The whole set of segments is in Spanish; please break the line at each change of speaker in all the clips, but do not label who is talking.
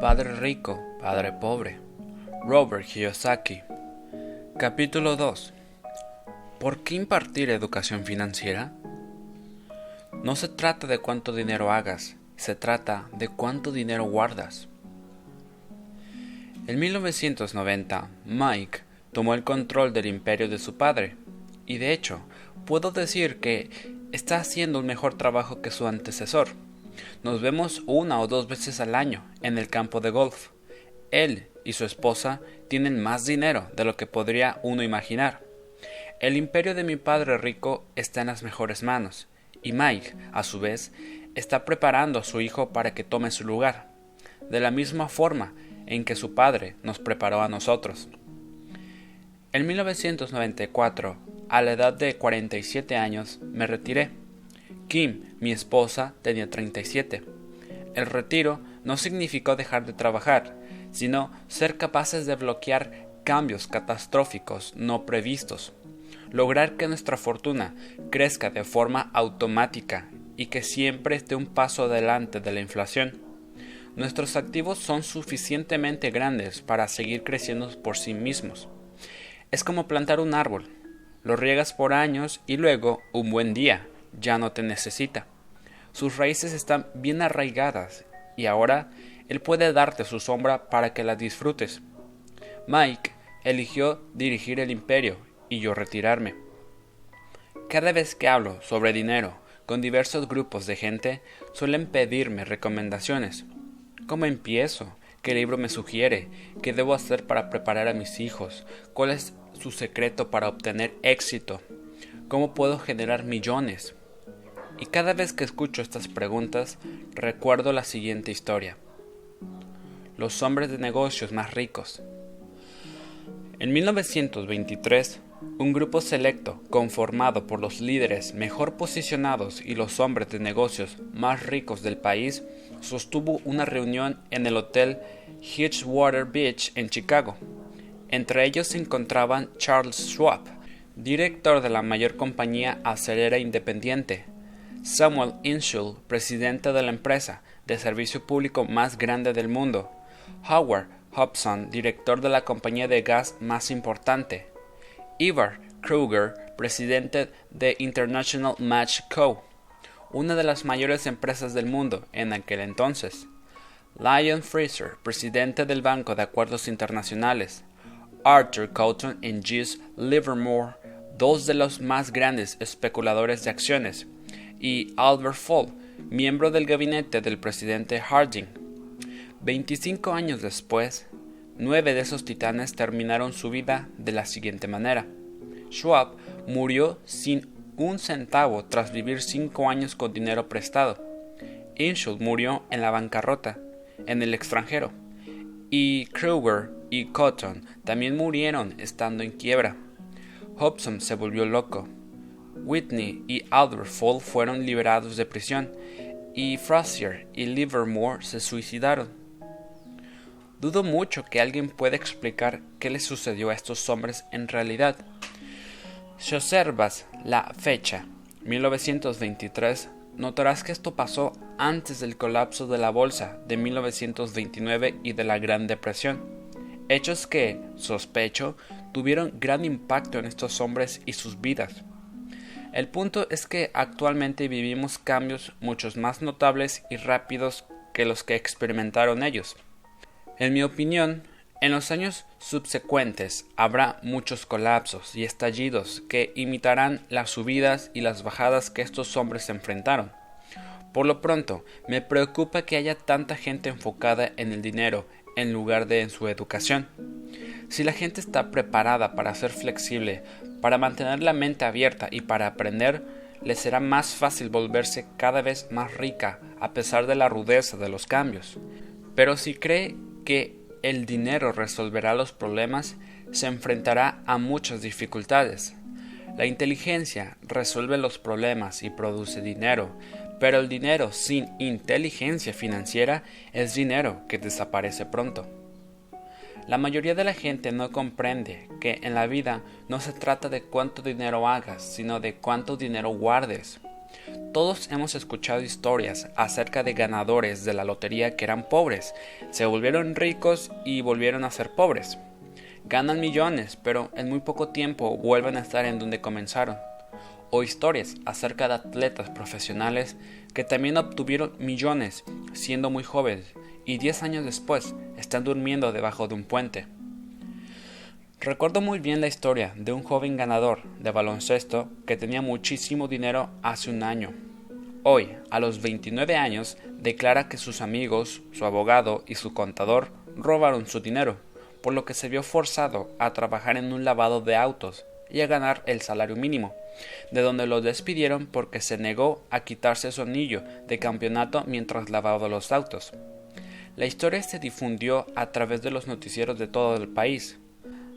Padre rico, padre pobre. Robert Kiyosaki. Capítulo 2. ¿Por qué impartir educación financiera? No se trata de cuánto dinero hagas, se trata de cuánto dinero guardas. En 1990, Mike tomó el control del imperio de su padre, y de hecho, puedo decir que está haciendo un mejor trabajo que su antecesor. Nos vemos una o dos veces al año en el campo de golf. Él y su esposa tienen más dinero de lo que podría uno imaginar. El imperio de mi padre rico está en las mejores manos, y Mike, a su vez, está preparando a su hijo para que tome su lugar, de la misma forma en que su padre nos preparó a nosotros. En 1994, a la edad de 47 años, me retiré. Kim, mi esposa, tenía 37. El retiro no significó dejar de trabajar, sino ser capaces de bloquear cambios catastróficos no previstos, lograr que nuestra fortuna crezca de forma automática y que siempre esté un paso adelante de la inflación. Nuestros activos son suficientemente grandes para seguir creciendo por sí mismos. Es como plantar un árbol. Lo riegas por años y luego, un buen día, ya no te necesita. Sus raíces están bien arraigadas y ahora él puede darte su sombra para que la disfrutes. Mike eligió dirigir el imperio y yo retirarme. Cada vez que hablo sobre dinero con diversos grupos de gente, suelen pedirme recomendaciones. ¿Cómo empiezo? ¿Qué libro me sugiere? ¿Qué debo hacer para preparar a mis hijos? ¿Cuál es su secreto para obtener éxito? ¿Cómo puedo generar millones? Y cada vez que escucho estas preguntas, recuerdo la siguiente historia. Los hombres de negocios más ricos. En 1923, un grupo selecto, conformado por los líderes mejor posicionados y los hombres de negocios más ricos del país, sostuvo una reunión en el hotel Hitchwater Beach en Chicago. Entre ellos se encontraban Charles Schwab, director de la mayor compañía acelera independiente, Samuel Insull, presidente de la empresa de servicio público más grande del mundo, Howard Hobson, director de la compañía de gas más importante, Ivar Kruger, presidente de International Match Co., una de las mayores empresas del mundo en aquel entonces, Lion Fraser, presidente del Banco de Acuerdos Internacionales, Arthur Cotton y Gis Livermore, dos de los más grandes especuladores de acciones, y Albert Fall, miembro del gabinete del presidente Harding. 25 años después, nueve de esos titanes terminaron su vida de la siguiente manera. Schwab murió sin un centavo tras vivir cinco años con dinero prestado. Inshul murió en la bancarrota, en el extranjero. Y Kruger y Cotton también murieron estando en quiebra. Hobson se volvió loco Whitney y Albert Fall fueron liberados de prisión y Frazier y Livermore se suicidaron. Dudo mucho que alguien pueda explicar qué le sucedió a estos hombres en realidad. Si observas la fecha, 1923, notarás que esto pasó antes del colapso de la bolsa de 1929 y de la Gran Depresión. Hechos que, sospecho, tuvieron gran impacto en estos hombres y sus vidas. El punto es que actualmente vivimos cambios muchos más notables y rápidos que los que experimentaron ellos. En mi opinión, en los años subsecuentes habrá muchos colapsos y estallidos que imitarán las subidas y las bajadas que estos hombres enfrentaron. Por lo pronto, me preocupa que haya tanta gente enfocada en el dinero en lugar de en su educación. Si la gente está preparada para ser flexible, para mantener la mente abierta y para aprender, le será más fácil volverse cada vez más rica a pesar de la rudeza de los cambios. Pero si cree que el dinero resolverá los problemas, se enfrentará a muchas dificultades. La inteligencia resuelve los problemas y produce dinero, pero el dinero sin inteligencia financiera es dinero que desaparece pronto. La mayoría de la gente no comprende que en la vida no se trata de cuánto dinero hagas, sino de cuánto dinero guardes. Todos hemos escuchado historias acerca de ganadores de la lotería que eran pobres, se volvieron ricos y volvieron a ser pobres. Ganan millones, pero en muy poco tiempo vuelven a estar en donde comenzaron. O historias acerca de atletas profesionales que también obtuvieron millones siendo muy jóvenes y 10 años después están durmiendo debajo de un puente. Recuerdo muy bien la historia de un joven ganador de baloncesto que tenía muchísimo dinero hace un año. Hoy, a los 29 años, declara que sus amigos, su abogado y su contador robaron su dinero, por lo que se vio forzado a trabajar en un lavado de autos y a ganar el salario mínimo, de donde lo despidieron porque se negó a quitarse su anillo de campeonato mientras lavaba los autos. La historia se difundió a través de los noticieros de todo el país,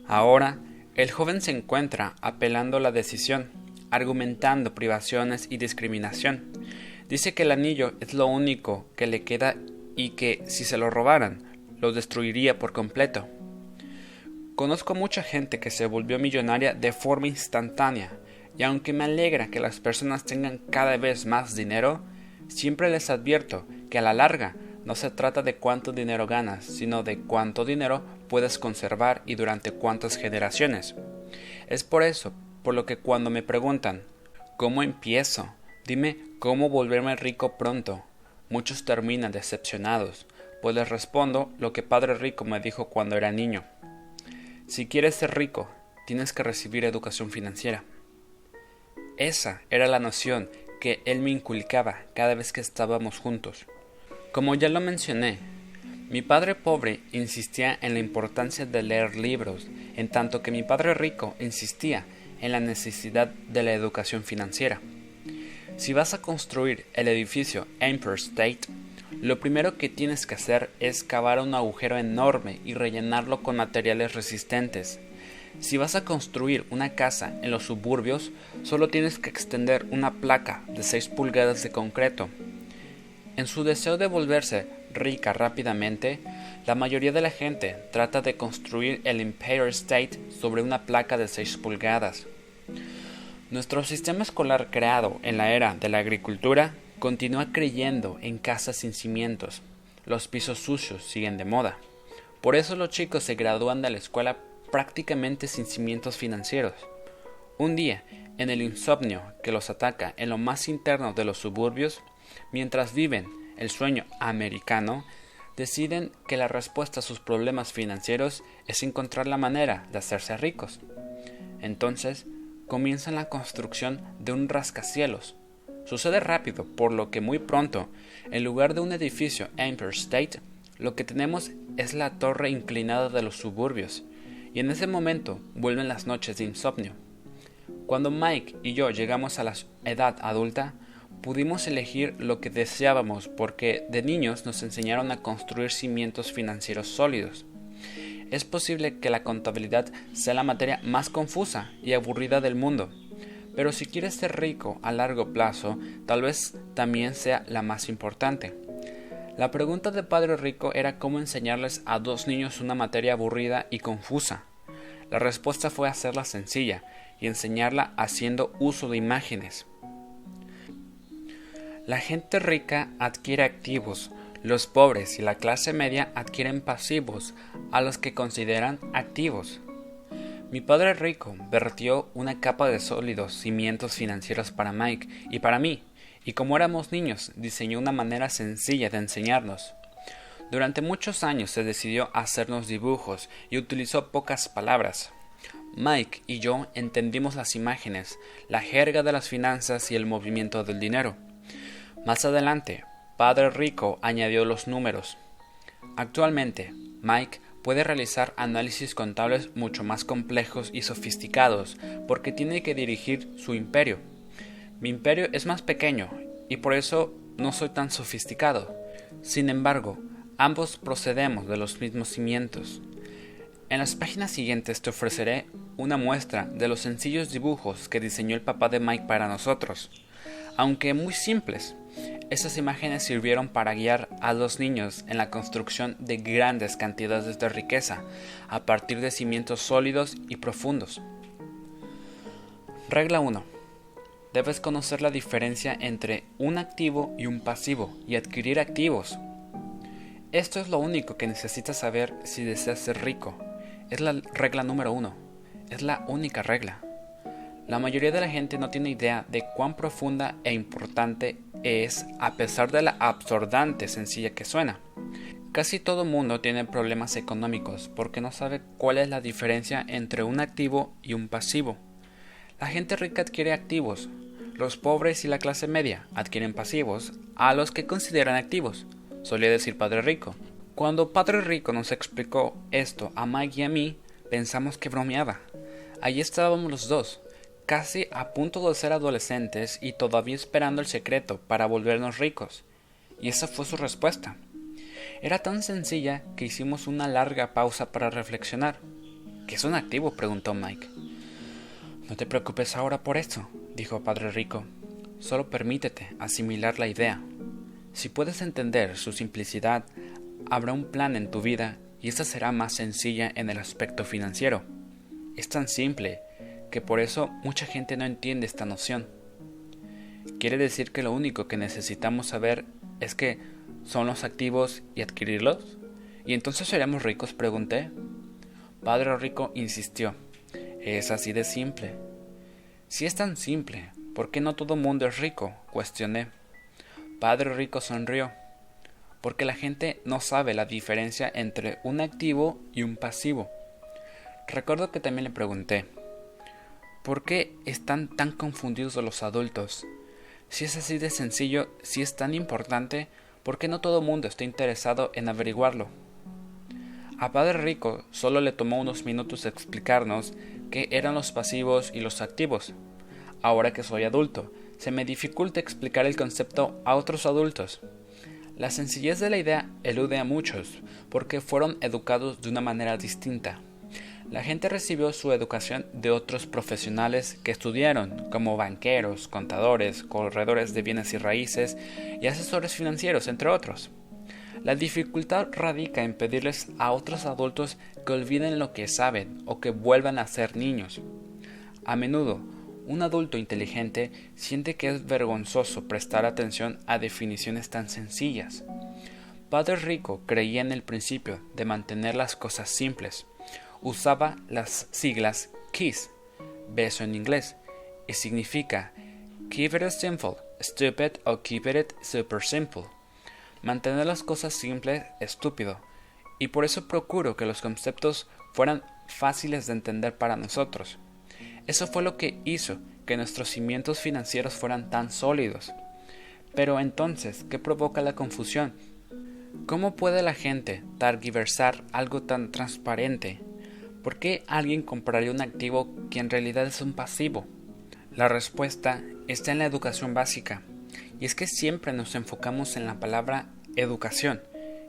Ahora, el joven se encuentra apelando la decisión, argumentando privaciones y discriminación. Dice que el anillo es lo único que le queda y que si se lo robaran, lo destruiría por completo. Conozco mucha gente que se volvió millonaria de forma instantánea, y aunque me alegra que las personas tengan cada vez más dinero, siempre les advierto que a la larga no se trata de cuánto dinero ganas, sino de cuánto dinero puedes conservar y durante cuántas generaciones. Es por eso, por lo que cuando me preguntan, ¿cómo empiezo? Dime cómo volverme rico pronto. Muchos terminan decepcionados, pues les respondo lo que Padre Rico me dijo cuando era niño. Si quieres ser rico, tienes que recibir educación financiera. Esa era la noción que él me inculcaba cada vez que estábamos juntos. Como ya lo mencioné, mi padre pobre insistía en la importancia de leer libros, en tanto que mi padre rico insistía en la necesidad de la educación financiera. Si vas a construir el edificio Empire State, lo primero que tienes que hacer es cavar un agujero enorme y rellenarlo con materiales resistentes. Si vas a construir una casa en los suburbios, solo tienes que extender una placa de 6 pulgadas de concreto en su deseo de volverse rica rápidamente, la mayoría de la gente trata de construir el Empire State sobre una placa de 6 pulgadas. Nuestro sistema escolar creado en la era de la agricultura continúa creyendo en casas sin cimientos. Los pisos sucios siguen de moda. Por eso los chicos se gradúan de la escuela prácticamente sin cimientos financieros. Un día, en el insomnio que los ataca en lo más interno de los suburbios, Mientras viven el sueño americano, deciden que la respuesta a sus problemas financieros es encontrar la manera de hacerse ricos. Entonces, comienzan la construcción de un rascacielos. Sucede rápido, por lo que muy pronto, en lugar de un edificio Empire State, lo que tenemos es la torre inclinada de los suburbios, y en ese momento vuelven las noches de insomnio. Cuando Mike y yo llegamos a la edad adulta, pudimos elegir lo que deseábamos porque de niños nos enseñaron a construir cimientos financieros sólidos. Es posible que la contabilidad sea la materia más confusa y aburrida del mundo, pero si quieres ser rico a largo plazo, tal vez también sea la más importante. La pregunta de Padre Rico era cómo enseñarles a dos niños una materia aburrida y confusa. La respuesta fue hacerla sencilla y enseñarla haciendo uso de imágenes. La gente rica adquiere activos, los pobres y la clase media adquieren pasivos, a los que consideran activos. Mi padre rico vertió una capa de sólidos cimientos financieros para Mike y para mí, y como éramos niños, diseñó una manera sencilla de enseñarnos. Durante muchos años se decidió hacernos dibujos y utilizó pocas palabras. Mike y yo entendimos las imágenes, la jerga de las finanzas y el movimiento del dinero. Más adelante, Padre Rico añadió los números. Actualmente, Mike puede realizar análisis contables mucho más complejos y sofisticados porque tiene que dirigir su imperio. Mi imperio es más pequeño y por eso no soy tan sofisticado. Sin embargo, ambos procedemos de los mismos cimientos. En las páginas siguientes te ofreceré una muestra de los sencillos dibujos que diseñó el papá de Mike para nosotros, aunque muy simples. Esas imágenes sirvieron para guiar a los niños en la construcción de grandes cantidades de riqueza a partir de cimientos sólidos y profundos. Regla 1. debes conocer la diferencia entre un activo y un pasivo y adquirir activos. Esto es lo único que necesitas saber si deseas ser rico. Es la regla número uno. Es la única regla. La mayoría de la gente no tiene idea de cuán profunda e importante es a pesar de la absurdante sencilla que suena. Casi todo mundo tiene problemas económicos porque no sabe cuál es la diferencia entre un activo y un pasivo. La gente rica adquiere activos, los pobres y la clase media adquieren pasivos a los que consideran activos, solía decir Padre Rico. Cuando Padre Rico nos explicó esto a Mike y a mí, pensamos que bromeaba. Allí estábamos los dos, casi a punto de ser adolescentes y todavía esperando el secreto para volvernos ricos. Y esa fue su respuesta. Era tan sencilla que hicimos una larga pausa para reflexionar. ¿Qué es un activo? preguntó Mike. No te preocupes ahora por eso, dijo Padre Rico. Solo permítete asimilar la idea. Si puedes entender su simplicidad, habrá un plan en tu vida y esta será más sencilla en el aspecto financiero. Es tan simple que por eso mucha gente no entiende esta noción. Quiere decir que lo único que necesitamos saber es que son los activos y adquirirlos? ¿Y entonces seremos ricos? pregunté. Padre Rico insistió. Es así de simple. Si es tan simple, ¿por qué no todo mundo es rico? cuestioné. Padre Rico sonrió. Porque la gente no sabe la diferencia entre un activo y un pasivo. Recuerdo que también le pregunté, ¿por qué están tan confundidos los adultos? Si es así de sencillo, si es tan importante, ¿por qué no todo el mundo está interesado en averiguarlo? A Padre Rico solo le tomó unos minutos explicarnos qué eran los pasivos y los activos. Ahora que soy adulto, se me dificulta explicar el concepto a otros adultos. La sencillez de la idea elude a muchos, porque fueron educados de una manera distinta. La gente recibió su educación de otros profesionales que estudiaron, como banqueros, contadores, corredores de bienes y raíces y asesores financieros, entre otros. La dificultad radica en pedirles a otros adultos que olviden lo que saben o que vuelvan a ser niños. A menudo, un adulto inteligente siente que es vergonzoso prestar atención a definiciones tan sencillas. Padre Rico creía en el principio de mantener las cosas simples, usaba las siglas KISS, beso en inglés, y significa Keep it simple, stupid o keep it super simple. Mantener las cosas simples, estúpido, y por eso procuro que los conceptos fueran fáciles de entender para nosotros. Eso fue lo que hizo que nuestros cimientos financieros fueran tan sólidos. Pero entonces, ¿qué provoca la confusión? ¿Cómo puede la gente targiversar algo tan transparente ¿Por qué alguien compraría un activo que en realidad es un pasivo? La respuesta está en la educación básica, y es que siempre nos enfocamos en la palabra educación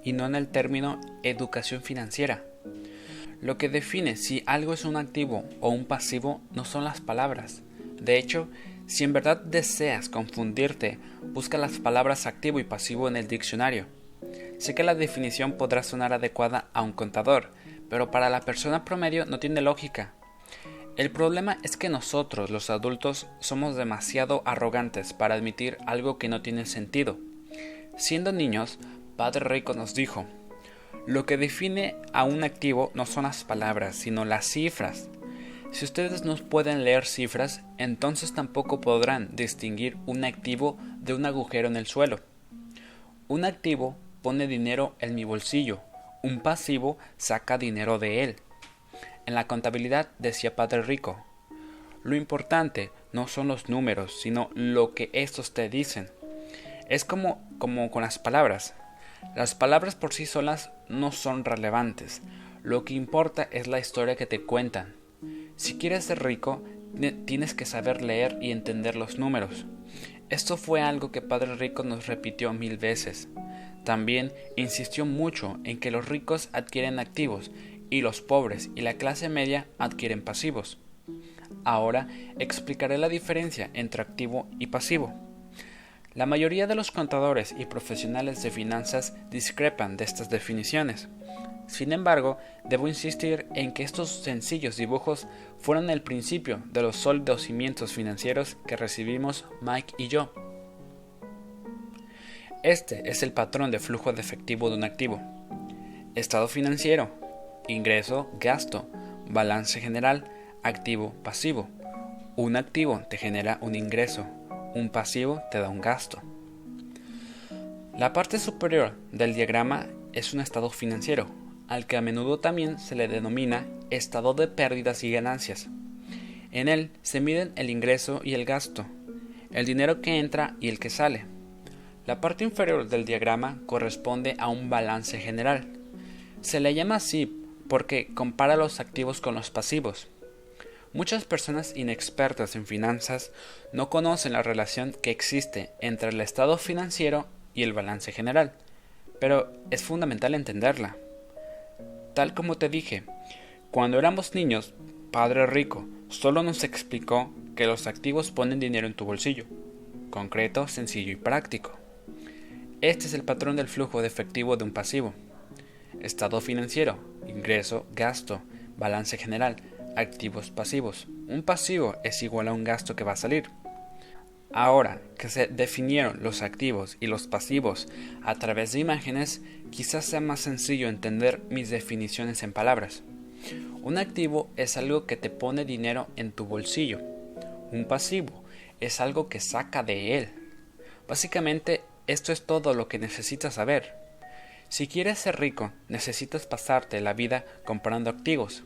y no en el término educación financiera. Lo que define si algo es un activo o un pasivo no son las palabras. De hecho, si en verdad deseas confundirte, busca las palabras activo y pasivo en el diccionario. Sé que la definición podrá sonar adecuada a un contador, pero para la persona promedio no tiene lógica. El problema es que nosotros, los adultos, somos demasiado arrogantes para admitir algo que no tiene sentido. Siendo niños, Padre Rico nos dijo, lo que define a un activo no son las palabras, sino las cifras. Si ustedes no pueden leer cifras, entonces tampoco podrán distinguir un activo de un agujero en el suelo. Un activo pone dinero en mi bolsillo, un pasivo saca dinero de él. En la contabilidad decía Padre Rico, lo importante no son los números, sino lo que estos te dicen. Es como, como con las palabras. Las palabras por sí solas no son relevantes. Lo que importa es la historia que te cuentan. Si quieres ser rico, tienes que saber leer y entender los números. Esto fue algo que Padre Rico nos repitió mil veces. También insistió mucho en que los ricos adquieren activos y los pobres y la clase media adquieren pasivos. Ahora explicaré la diferencia entre activo y pasivo. La mayoría de los contadores y profesionales de finanzas discrepan de estas definiciones. Sin embargo, debo insistir en que estos sencillos dibujos fueron el principio de los sólidos cimientos financieros que recibimos Mike y yo. Este es el patrón de flujo de efectivo de un activo. Estado financiero, ingreso, gasto, balance general, activo, pasivo. Un activo te genera un ingreso, un pasivo te da un gasto. La parte superior del diagrama es un estado financiero, al que a menudo también se le denomina estado de pérdidas y ganancias. En él se miden el ingreso y el gasto, el dinero que entra y el que sale. La parte inferior del diagrama corresponde a un balance general. Se le llama así porque compara los activos con los pasivos. Muchas personas inexpertas en finanzas no conocen la relación que existe entre el estado financiero y el balance general, pero es fundamental entenderla. Tal como te dije, cuando éramos niños, Padre Rico solo nos explicó que los activos ponen dinero en tu bolsillo. Concreto, sencillo y práctico. Este es el patrón del flujo de efectivo de un pasivo. Estado financiero, ingreso, gasto, balance general, activos pasivos. Un pasivo es igual a un gasto que va a salir. Ahora que se definieron los activos y los pasivos a través de imágenes, quizás sea más sencillo entender mis definiciones en palabras. Un activo es algo que te pone dinero en tu bolsillo. Un pasivo es algo que saca de él. Básicamente, esto es todo lo que necesitas saber. Si quieres ser rico, necesitas pasarte la vida comprando activos.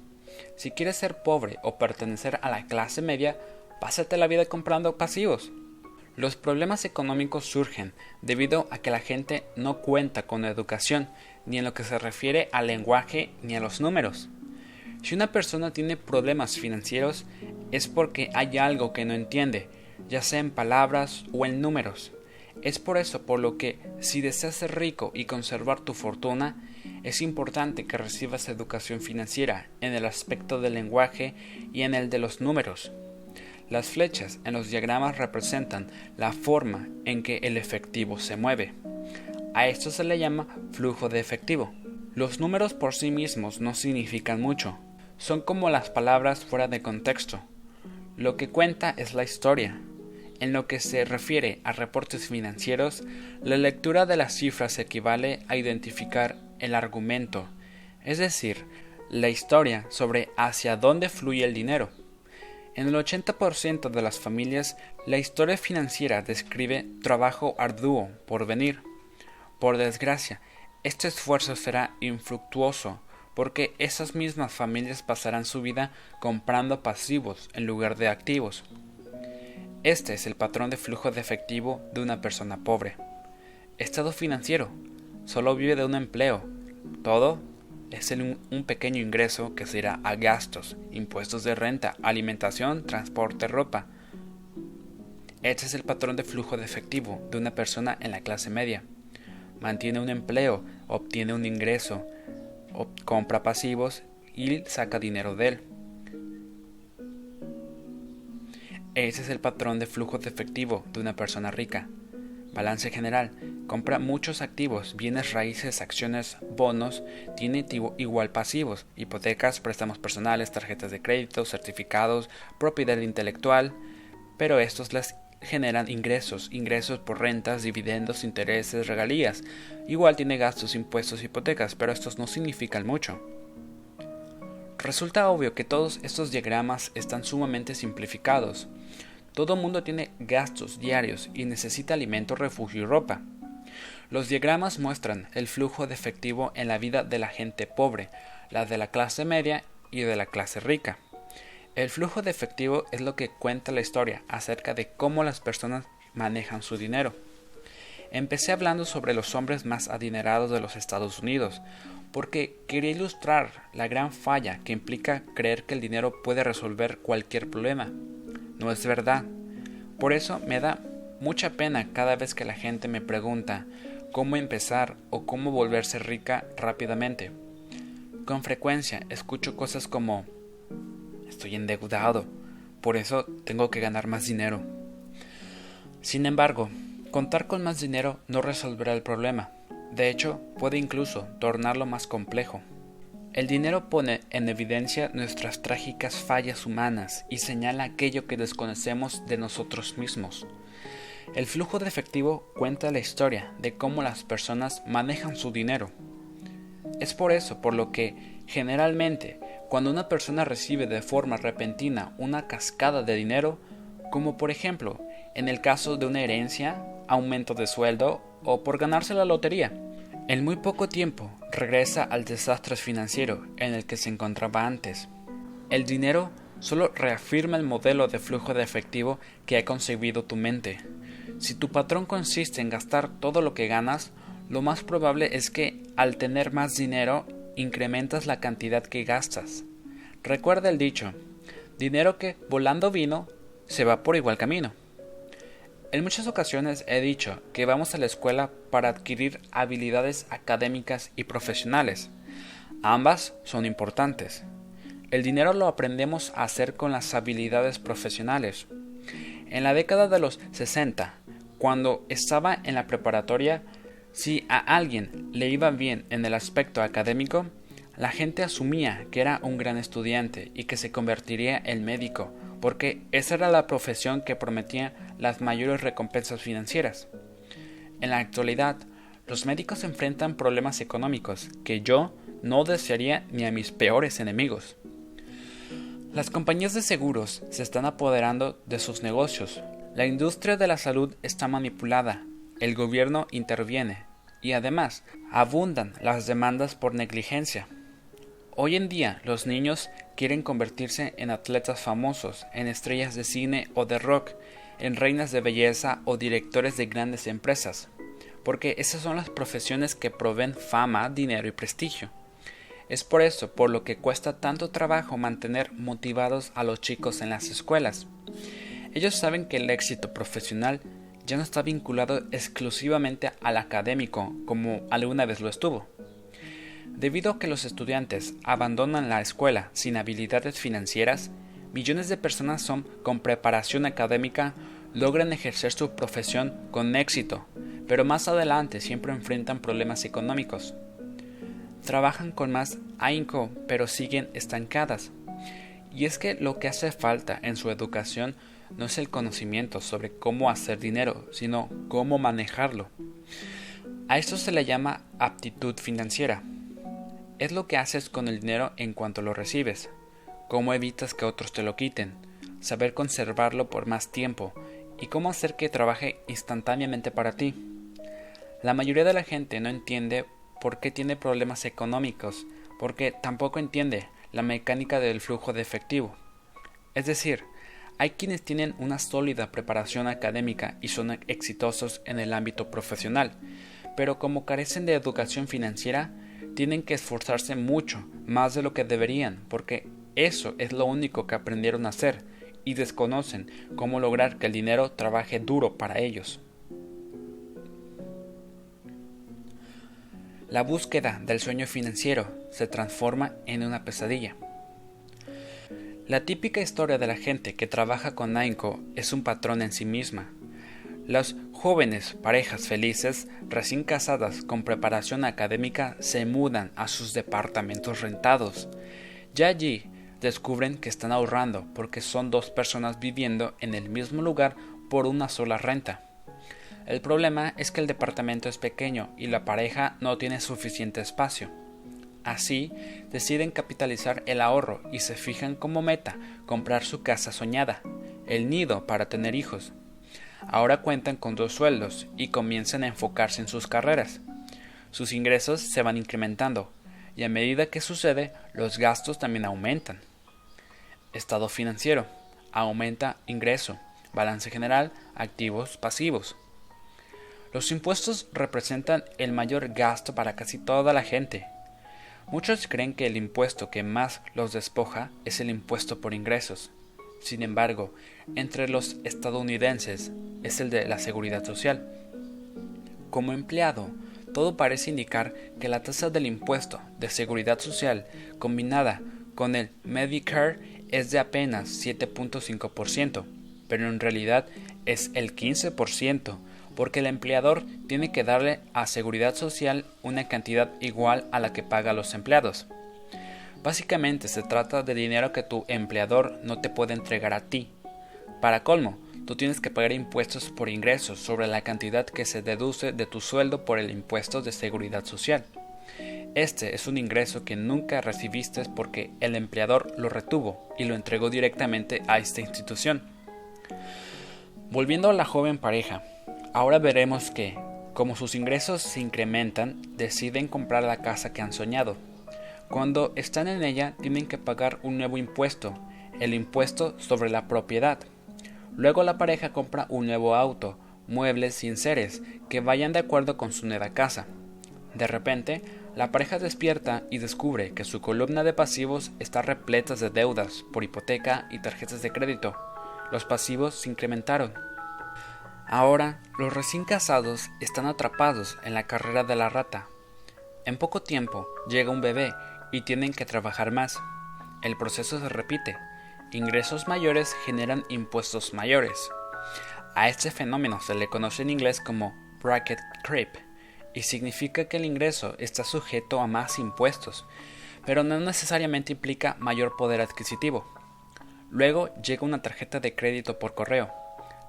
Si quieres ser pobre o pertenecer a la clase media, pásate la vida comprando pasivos. Los problemas económicos surgen debido a que la gente no cuenta con educación ni en lo que se refiere al lenguaje ni a los números. Si una persona tiene problemas financieros es porque hay algo que no entiende, ya sea en palabras o en números. Es por eso por lo que si deseas ser rico y conservar tu fortuna, es importante que recibas educación financiera en el aspecto del lenguaje y en el de los números. Las flechas en los diagramas representan la forma en que el efectivo se mueve. A esto se le llama flujo de efectivo. Los números por sí mismos no significan mucho. Son como las palabras fuera de contexto. Lo que cuenta es la historia. En lo que se refiere a reportes financieros, la lectura de las cifras equivale a identificar el argumento, es decir, la historia sobre hacia dónde fluye el dinero. En el 80% de las familias, la historia financiera describe trabajo arduo por venir. Por desgracia, este esfuerzo será infructuoso porque esas mismas familias pasarán su vida comprando pasivos en lugar de activos. Este es el patrón de flujo de efectivo de una persona pobre. Estado financiero. Solo vive de un empleo. Todo es un pequeño ingreso que se irá a gastos, impuestos de renta, alimentación, transporte, ropa. Este es el patrón de flujo de efectivo de una persona en la clase media. Mantiene un empleo, obtiene un ingreso, compra pasivos y saca dinero de él. Ese es el patrón de flujo de efectivo de una persona rica. Balance general. Compra muchos activos, bienes raíces, acciones, bonos, tiene igual pasivos, hipotecas, préstamos personales, tarjetas de crédito, certificados, propiedad intelectual, pero estos les generan ingresos, ingresos por rentas, dividendos, intereses, regalías. Igual tiene gastos, impuestos, hipotecas, pero estos no significan mucho. Resulta obvio que todos estos diagramas están sumamente simplificados. Todo mundo tiene gastos diarios y necesita alimento, refugio y ropa. Los diagramas muestran el flujo de efectivo en la vida de la gente pobre, la de la clase media y de la clase rica. El flujo de efectivo es lo que cuenta la historia acerca de cómo las personas manejan su dinero. Empecé hablando sobre los hombres más adinerados de los Estados Unidos, porque quería ilustrar la gran falla que implica creer que el dinero puede resolver cualquier problema no es verdad. Por eso me da mucha pena cada vez que la gente me pregunta cómo empezar o cómo volverse rica rápidamente. Con frecuencia escucho cosas como estoy endeudado, por eso tengo que ganar más dinero. Sin embargo, contar con más dinero no resolverá el problema. De hecho, puede incluso tornarlo más complejo. El dinero pone en evidencia nuestras trágicas fallas humanas y señala aquello que desconocemos de nosotros mismos. El flujo de efectivo cuenta la historia de cómo las personas manejan su dinero. Es por eso por lo que, generalmente, cuando una persona recibe de forma repentina una cascada de dinero, como por ejemplo en el caso de una herencia, aumento de sueldo o por ganarse la lotería, en muy poco tiempo regresa al desastre financiero en el que se encontraba antes. El dinero solo reafirma el modelo de flujo de efectivo que ha concebido tu mente. Si tu patrón consiste en gastar todo lo que ganas, lo más probable es que al tener más dinero incrementas la cantidad que gastas. Recuerda el dicho, dinero que volando vino se va por igual camino. En muchas ocasiones he dicho que vamos a la escuela para adquirir habilidades académicas y profesionales. Ambas son importantes. El dinero lo aprendemos a hacer con las habilidades profesionales. En la década de los 60, cuando estaba en la preparatoria, si a alguien le iba bien en el aspecto académico, la gente asumía que era un gran estudiante y que se convertiría en médico porque esa era la profesión que prometía las mayores recompensas financieras. En la actualidad, los médicos enfrentan problemas económicos que yo no desearía ni a mis peores enemigos. Las compañías de seguros se están apoderando de sus negocios. La industria de la salud está manipulada, el gobierno interviene y además abundan las demandas por negligencia. Hoy en día los niños quieren convertirse en atletas famosos, en estrellas de cine o de rock, en reinas de belleza o directores de grandes empresas, porque esas son las profesiones que proveen fama, dinero y prestigio. Es por eso por lo que cuesta tanto trabajo mantener motivados a los chicos en las escuelas. Ellos saben que el éxito profesional ya no está vinculado exclusivamente al académico como alguna vez lo estuvo. Debido a que los estudiantes abandonan la escuela sin habilidades financieras, millones de personas son, con preparación académica logran ejercer su profesión con éxito, pero más adelante siempre enfrentan problemas económicos. Trabajan con más ahínco, pero siguen estancadas. Y es que lo que hace falta en su educación no es el conocimiento sobre cómo hacer dinero, sino cómo manejarlo. A esto se le llama aptitud financiera es lo que haces con el dinero en cuanto lo recibes, cómo evitas que otros te lo quiten, saber conservarlo por más tiempo y cómo hacer que trabaje instantáneamente para ti. La mayoría de la gente no entiende por qué tiene problemas económicos, porque tampoco entiende la mecánica del flujo de efectivo. Es decir, hay quienes tienen una sólida preparación académica y son exitosos en el ámbito profesional, pero como carecen de educación financiera, tienen que esforzarse mucho, más de lo que deberían, porque eso es lo único que aprendieron a hacer y desconocen cómo lograr que el dinero trabaje duro para ellos. La búsqueda del sueño financiero se transforma en una pesadilla. La típica historia de la gente que trabaja con Nainco es un patrón en sí misma. Las jóvenes parejas felices, recién casadas con preparación académica, se mudan a sus departamentos rentados. Ya allí descubren que están ahorrando porque son dos personas viviendo en el mismo lugar por una sola renta. El problema es que el departamento es pequeño y la pareja no tiene suficiente espacio. Así, deciden capitalizar el ahorro y se fijan como meta comprar su casa soñada, el nido para tener hijos. Ahora cuentan con dos sueldos y comienzan a enfocarse en sus carreras. Sus ingresos se van incrementando y a medida que sucede, los gastos también aumentan. Estado financiero. Aumenta ingreso. Balance general. Activos pasivos. Los impuestos representan el mayor gasto para casi toda la gente. Muchos creen que el impuesto que más los despoja es el impuesto por ingresos. Sin embargo, entre los estadounidenses es el de la seguridad social. Como empleado, todo parece indicar que la tasa del impuesto de seguridad social combinada con el Medicare es de apenas 7.5%, pero en realidad es el 15%, porque el empleador tiene que darle a seguridad social una cantidad igual a la que paga a los empleados. Básicamente se trata de dinero que tu empleador no te puede entregar a ti. Para colmo, tú tienes que pagar impuestos por ingresos sobre la cantidad que se deduce de tu sueldo por el impuesto de seguridad social. Este es un ingreso que nunca recibiste porque el empleador lo retuvo y lo entregó directamente a esta institución. Volviendo a la joven pareja, ahora veremos que, como sus ingresos se incrementan, deciden comprar la casa que han soñado. Cuando están en ella tienen que pagar un nuevo impuesto, el impuesto sobre la propiedad. Luego la pareja compra un nuevo auto, muebles sin seres que vayan de acuerdo con su nueva casa. De repente, la pareja despierta y descubre que su columna de pasivos está repleta de deudas por hipoteca y tarjetas de crédito. Los pasivos se incrementaron. Ahora, los recién casados están atrapados en la carrera de la rata. En poco tiempo llega un bebé y tienen que trabajar más. El proceso se repite. Ingresos mayores generan impuestos mayores. A este fenómeno se le conoce en inglés como bracket creep y significa que el ingreso está sujeto a más impuestos, pero no necesariamente implica mayor poder adquisitivo. Luego llega una tarjeta de crédito por correo.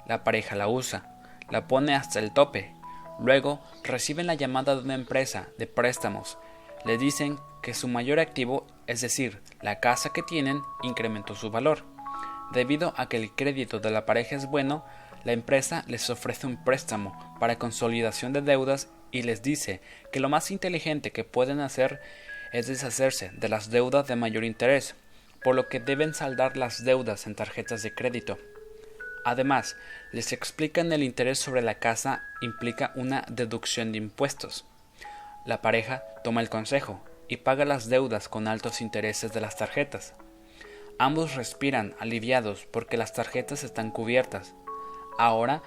La pareja la usa, la pone hasta el tope. Luego reciben la llamada de una empresa de préstamos. Le dicen que su mayor activo, es decir, la casa que tienen, incrementó su valor. Debido a que el crédito de la pareja es bueno, la empresa les ofrece un préstamo para consolidación de deudas y les dice que lo más inteligente que pueden hacer es deshacerse de las deudas de mayor interés, por lo que deben saldar las deudas en tarjetas de crédito. Además, les explican el interés sobre la casa implica una deducción de impuestos. La pareja toma el consejo y paga las deudas con altos intereses de las tarjetas. Ambos respiran aliviados porque las tarjetas están cubiertas. Ahora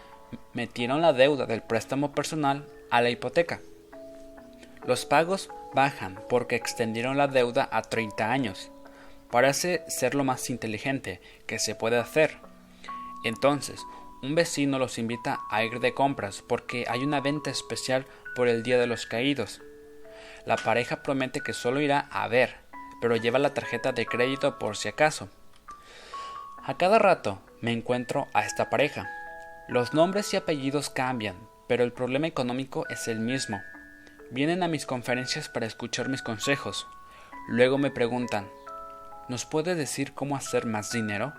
metieron la deuda del préstamo personal a la hipoteca. Los pagos bajan porque extendieron la deuda a 30 años. Parece ser lo más inteligente que se puede hacer. Entonces, un vecino los invita a ir de compras porque hay una venta especial por el Día de los Caídos. La pareja promete que solo irá a ver, pero lleva la tarjeta de crédito por si acaso. A cada rato me encuentro a esta pareja. Los nombres y apellidos cambian, pero el problema económico es el mismo. Vienen a mis conferencias para escuchar mis consejos. Luego me preguntan, ¿nos puede decir cómo hacer más dinero?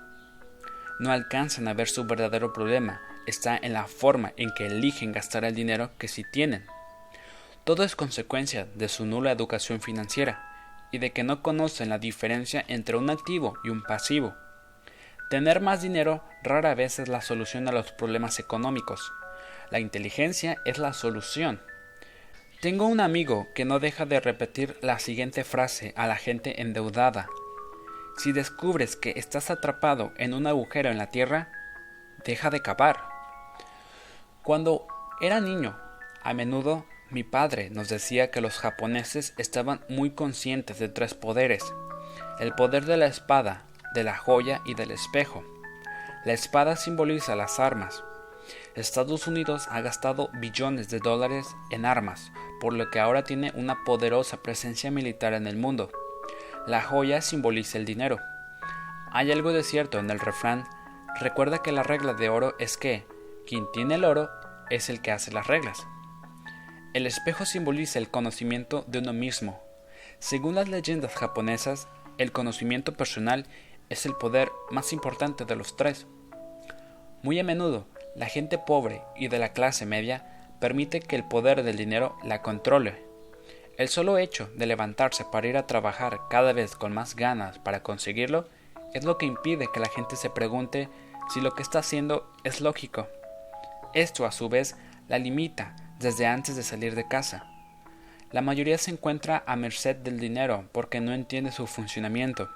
No alcanzan a ver su verdadero problema, está en la forma en que eligen gastar el dinero que sí tienen. Todo es consecuencia de su nula educación financiera y de que no conocen la diferencia entre un activo y un pasivo. Tener más dinero rara vez es la solución a los problemas económicos. La inteligencia es la solución. Tengo un amigo que no deja de repetir la siguiente frase a la gente endeudada. Si descubres que estás atrapado en un agujero en la tierra, deja de cavar. Cuando era niño, a menudo mi padre nos decía que los japoneses estaban muy conscientes de tres poderes. El poder de la espada, de la joya y del espejo. La espada simboliza las armas, Estados Unidos ha gastado billones de dólares en armas, por lo que ahora tiene una poderosa presencia militar en el mundo. La joya simboliza el dinero. Hay algo de cierto en el refrán. Recuerda que la regla de oro es que quien tiene el oro es el que hace las reglas. El espejo simboliza el conocimiento de uno mismo. Según las leyendas japonesas, el conocimiento personal es el poder más importante de los tres. Muy a menudo, la gente pobre y de la clase media permite que el poder del dinero la controle. El solo hecho de levantarse para ir a trabajar cada vez con más ganas para conseguirlo es lo que impide que la gente se pregunte si lo que está haciendo es lógico. Esto a su vez la limita desde antes de salir de casa. La mayoría se encuentra a merced del dinero porque no entiende su funcionamiento.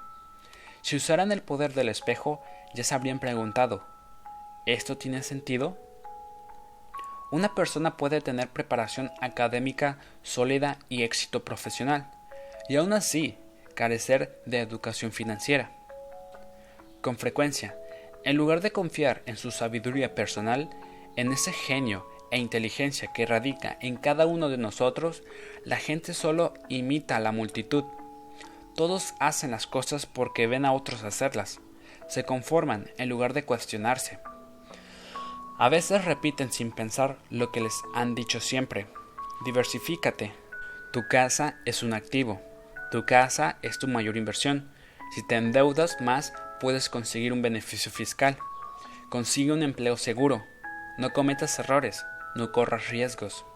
Si usaran el poder del espejo, ya se habrían preguntado ¿Esto tiene sentido? Una persona puede tener preparación académica sólida y éxito profesional, y aún así carecer de educación financiera. Con frecuencia, en lugar de confiar en su sabiduría personal, en ese genio e inteligencia que radica en cada uno de nosotros, la gente solo imita a la multitud. Todos hacen las cosas porque ven a otros hacerlas. Se conforman en lugar de cuestionarse. A veces repiten sin pensar lo que les han dicho siempre. Diversifícate. Tu casa es un activo. Tu casa es tu mayor inversión. Si te endeudas más, puedes conseguir un beneficio fiscal. Consigue un empleo seguro. No cometas errores. No corras riesgos.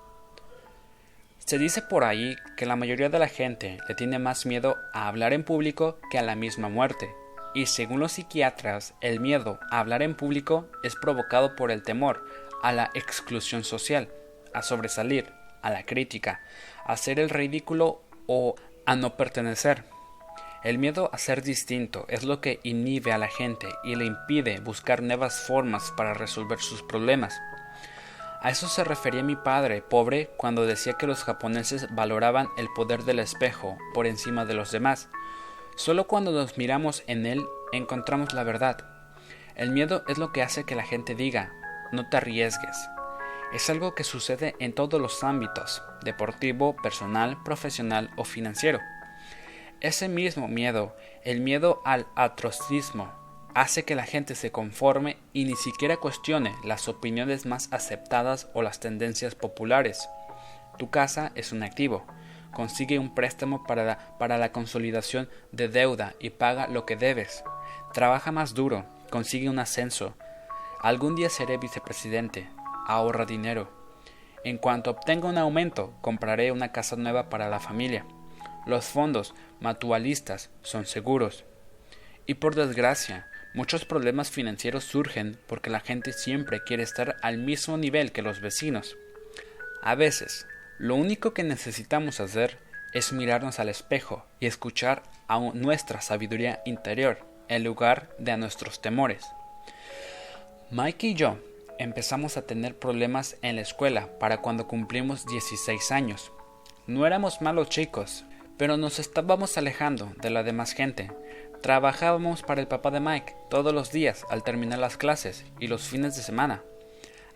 Se dice por ahí que la mayoría de la gente le tiene más miedo a hablar en público que a la misma muerte. Y según los psiquiatras, el miedo a hablar en público es provocado por el temor a la exclusión social, a sobresalir, a la crítica, a hacer el ridículo o a no pertenecer. El miedo a ser distinto es lo que inhibe a la gente y le impide buscar nuevas formas para resolver sus problemas. A eso se refería mi padre, pobre, cuando decía que los japoneses valoraban el poder del espejo por encima de los demás. Solo cuando nos miramos en él encontramos la verdad. El miedo es lo que hace que la gente diga, no te arriesgues, es algo que sucede en todos los ámbitos, deportivo, personal, profesional o financiero. Ese mismo miedo, el miedo al atrocismo, hace que la gente se conforme y ni siquiera cuestione las opiniones más aceptadas o las tendencias populares. Tu casa es un activo. Consigue un préstamo para la, para la consolidación de deuda y paga lo que debes. Trabaja más duro, consigue un ascenso. Algún día seré vicepresidente, ahorra dinero. En cuanto obtenga un aumento, compraré una casa nueva para la familia. Los fondos mutualistas son seguros. Y por desgracia, muchos problemas financieros surgen porque la gente siempre quiere estar al mismo nivel que los vecinos. A veces, lo único que necesitamos hacer es mirarnos al espejo y escuchar a nuestra sabiduría interior en lugar de a nuestros temores. Mike y yo empezamos a tener problemas en la escuela para cuando cumplimos 16 años. No éramos malos chicos, pero nos estábamos alejando de la demás gente. Trabajábamos para el papá de Mike todos los días al terminar las clases y los fines de semana.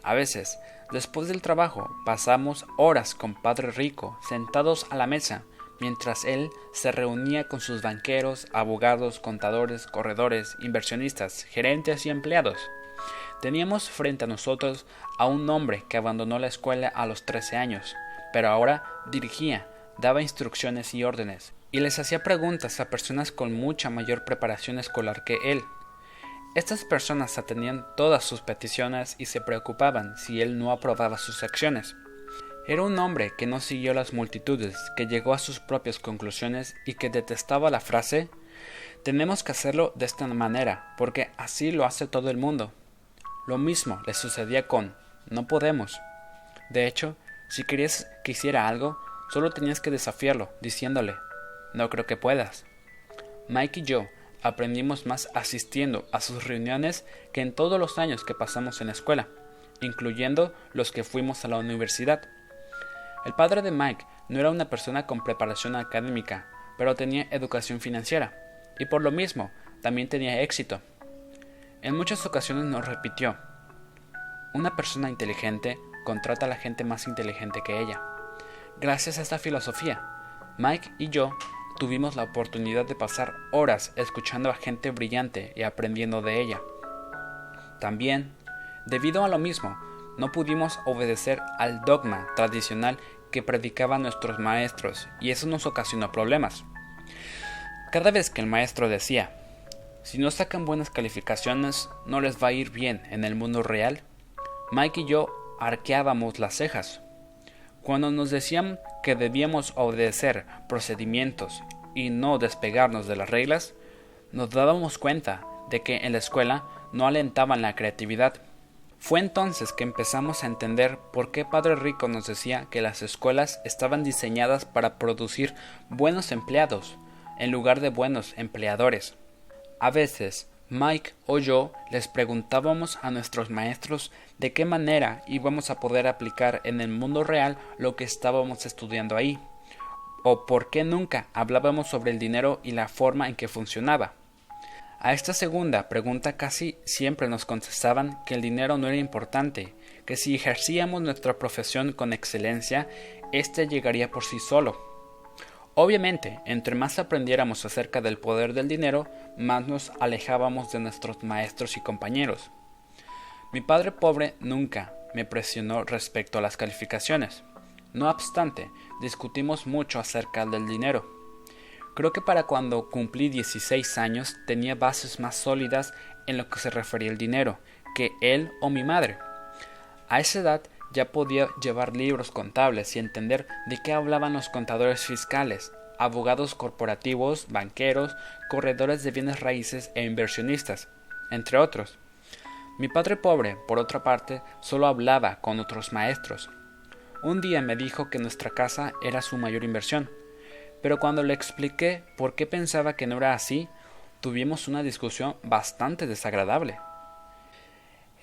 A veces, después del trabajo, pasamos horas con Padre Rico sentados a la mesa, mientras él se reunía con sus banqueros, abogados, contadores, corredores, inversionistas, gerentes y empleados. Teníamos frente a nosotros a un hombre que abandonó la escuela a los 13 años, pero ahora dirigía, daba instrucciones y órdenes, y les hacía preguntas a personas con mucha mayor preparación escolar que él. Estas personas atendían todas sus peticiones y se preocupaban si él no aprobaba sus acciones. Era un hombre que no siguió las multitudes, que llegó a sus propias conclusiones y que detestaba la frase tenemos que hacerlo de esta manera, porque así lo hace todo el mundo. Lo mismo le sucedía con no podemos. De hecho, si querías que hiciera algo, solo tenías que desafiarlo, diciéndole no creo que puedas. Mike y yo aprendimos más asistiendo a sus reuniones que en todos los años que pasamos en la escuela, incluyendo los que fuimos a la universidad. El padre de Mike no era una persona con preparación académica, pero tenía educación financiera, y por lo mismo también tenía éxito. En muchas ocasiones nos repitió, una persona inteligente contrata a la gente más inteligente que ella. Gracias a esta filosofía, Mike y yo tuvimos la oportunidad de pasar horas escuchando a gente brillante y aprendiendo de ella. También, debido a lo mismo, no pudimos obedecer al dogma tradicional que predicaban nuestros maestros y eso nos ocasionó problemas. Cada vez que el maestro decía, si no sacan buenas calificaciones, no les va a ir bien en el mundo real. Mike y yo arqueábamos las cejas. Cuando nos decían que debíamos obedecer procedimientos y no despegarnos de las reglas, nos dábamos cuenta de que en la escuela no alentaban la creatividad. Fue entonces que empezamos a entender por qué Padre Rico nos decía que las escuelas estaban diseñadas para producir buenos empleados en lugar de buenos empleadores. A veces, Mike o yo les preguntábamos a nuestros maestros de qué manera íbamos a poder aplicar en el mundo real lo que estábamos estudiando ahí, o por qué nunca hablábamos sobre el dinero y la forma en que funcionaba. A esta segunda pregunta casi siempre nos contestaban que el dinero no era importante, que si ejercíamos nuestra profesión con excelencia, éste llegaría por sí solo. Obviamente, entre más aprendiéramos acerca del poder del dinero, más nos alejábamos de nuestros maestros y compañeros. Mi padre pobre nunca me presionó respecto a las calificaciones. No obstante, discutimos mucho acerca del dinero. Creo que para cuando cumplí 16 años tenía bases más sólidas en lo que se refería al dinero que él o mi madre. A esa edad ya podía llevar libros contables y entender de qué hablaban los contadores fiscales, abogados corporativos, banqueros, corredores de bienes raíces e inversionistas, entre otros. Mi padre pobre, por otra parte, solo hablaba con otros maestros. Un día me dijo que nuestra casa era su mayor inversión, pero cuando le expliqué por qué pensaba que no era así, tuvimos una discusión bastante desagradable.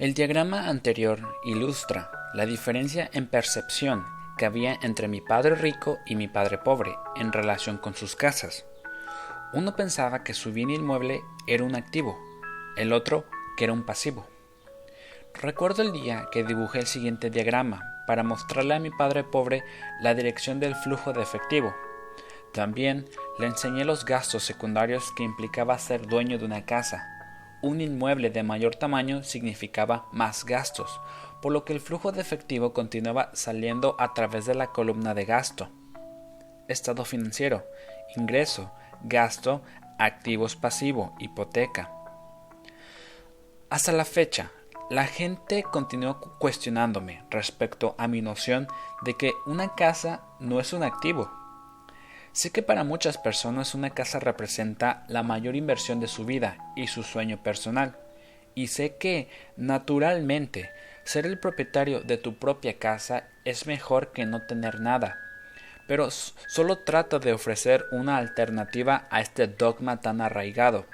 El diagrama anterior ilustra la diferencia en percepción que había entre mi padre rico y mi padre pobre en relación con sus casas. Uno pensaba que su bien inmueble era un activo, el otro que era un pasivo. Recuerdo el día que dibujé el siguiente diagrama para mostrarle a mi padre pobre la dirección del flujo de efectivo. También le enseñé los gastos secundarios que implicaba ser dueño de una casa, un inmueble de mayor tamaño significaba más gastos, por lo que el flujo de efectivo continuaba saliendo a través de la columna de gasto. Estado financiero, ingreso, gasto, activos pasivo, hipoteca. Hasta la fecha, la gente continuó cuestionándome respecto a mi noción de que una casa no es un activo, Sé que para muchas personas una casa representa la mayor inversión de su vida y su sueño personal. Y sé que, naturalmente, ser el propietario de tu propia casa es mejor que no tener nada. Pero solo trata de ofrecer una alternativa a este dogma tan arraigado.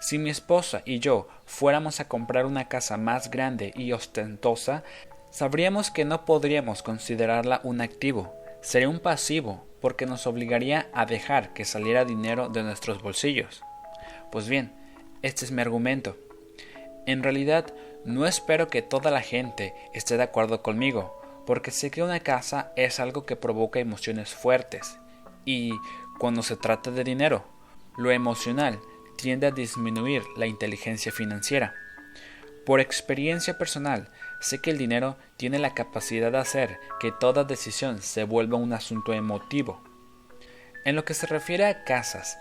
Si mi esposa y yo fuéramos a comprar una casa más grande y ostentosa, sabríamos que no podríamos considerarla un activo, sería un pasivo, porque nos obligaría a dejar que saliera dinero de nuestros bolsillos. Pues bien, este es mi argumento. En realidad, no espero que toda la gente esté de acuerdo conmigo, porque sé que una casa es algo que provoca emociones fuertes, y cuando se trata de dinero, lo emocional tiende a disminuir la inteligencia financiera. Por experiencia personal, sé que el dinero tiene la capacidad de hacer que toda decisión se vuelva un asunto emotivo. En lo que se refiere a casas,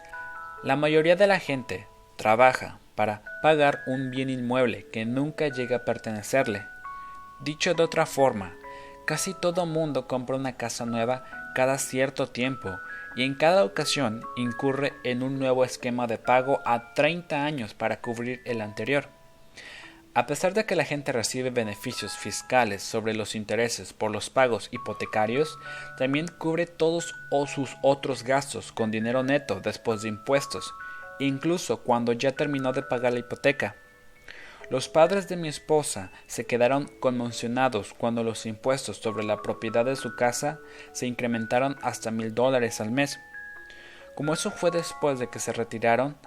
la mayoría de la gente trabaja para pagar un bien inmueble que nunca llega a pertenecerle. Dicho de otra forma, casi todo mundo compra una casa nueva cada cierto tiempo y en cada ocasión incurre en un nuevo esquema de pago a 30 años para cubrir el anterior. A pesar de que la gente recibe beneficios fiscales sobre los intereses por los pagos hipotecarios, también cubre todos sus otros gastos con dinero neto después de impuestos, incluso cuando ya terminó de pagar la hipoteca. Los padres de mi esposa se quedaron conmocionados cuando los impuestos sobre la propiedad de su casa se incrementaron hasta mil dólares al mes. Como eso fue después de que se retiraron,